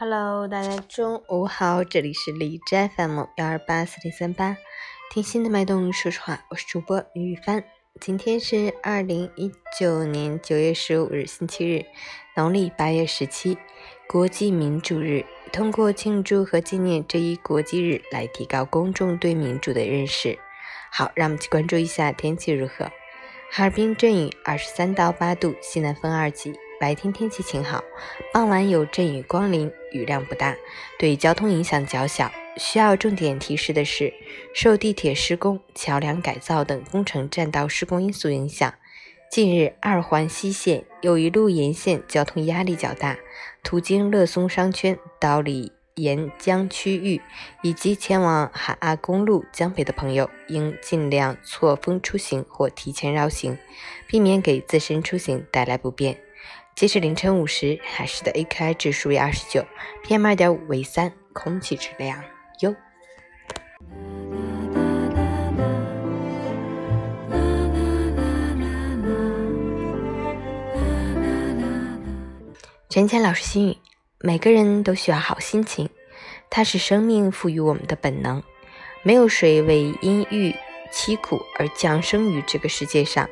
Hello，大家中午好，这里是李斋 FM 幺二八四零三八，听心的脉动说实话，我是主播于帆。今天是二零一九年九月十五日，星期日，农历八月十七，国际民主日。通过庆祝和纪念这一国际日，来提高公众对民主的认识。好，让我们去关注一下天气如何。哈尔滨阵雨，二十三到八度，西南风二级。白天天气晴好，傍晚有阵雨光临，雨量不大，对交通影响较小。需要重点提示的是，受地铁施工、桥梁改造等工程占道施工因素影响，近日二环西线有一路沿线交通压力较大，途经乐松商圈到里沿江区域以及前往海岸公路江北的朋友，应尽量错峰出行或提前绕行，避免给自身出行带来不便。截至凌晨五时，海市的 AQI 指数为二十九，PM 二点五为三，空气质量优。陈谦老师心语：每个人都需要好心情，它是生命赋予我们的本能。没有谁为阴郁凄苦而降生于这个世界上。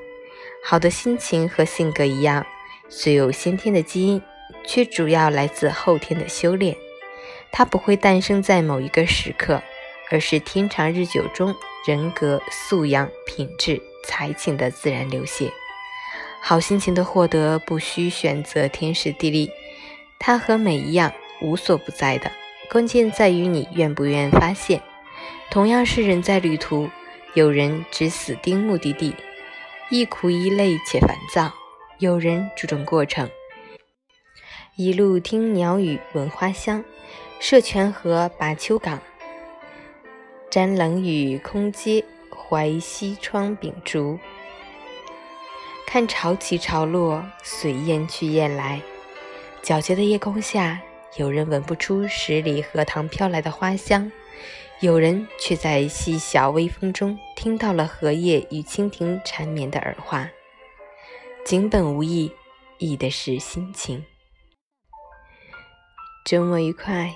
好的心情和性格一样。虽有先天的基因，却主要来自后天的修炼。它不会诞生在某一个时刻，而是天长日久中人格素养、品质、才情的自然流泻。好心情的获得不需选择天时地利，它和美一样无所不在的，关键在于你愿不愿发现。同样是人在旅途，有人只死盯目的地，一苦一累且烦躁。有人注重过程，一路听鸟语闻花香，涉泉河把秋港，沾冷雨空阶怀西窗秉烛，看潮起潮落，随雁去雁来。皎洁的夜空下，有人闻不出十里荷塘飘来的花香，有人却在细小微风中听到了荷叶与蜻蜓缠绵的耳话。景本无意，意的是心情。周末愉快。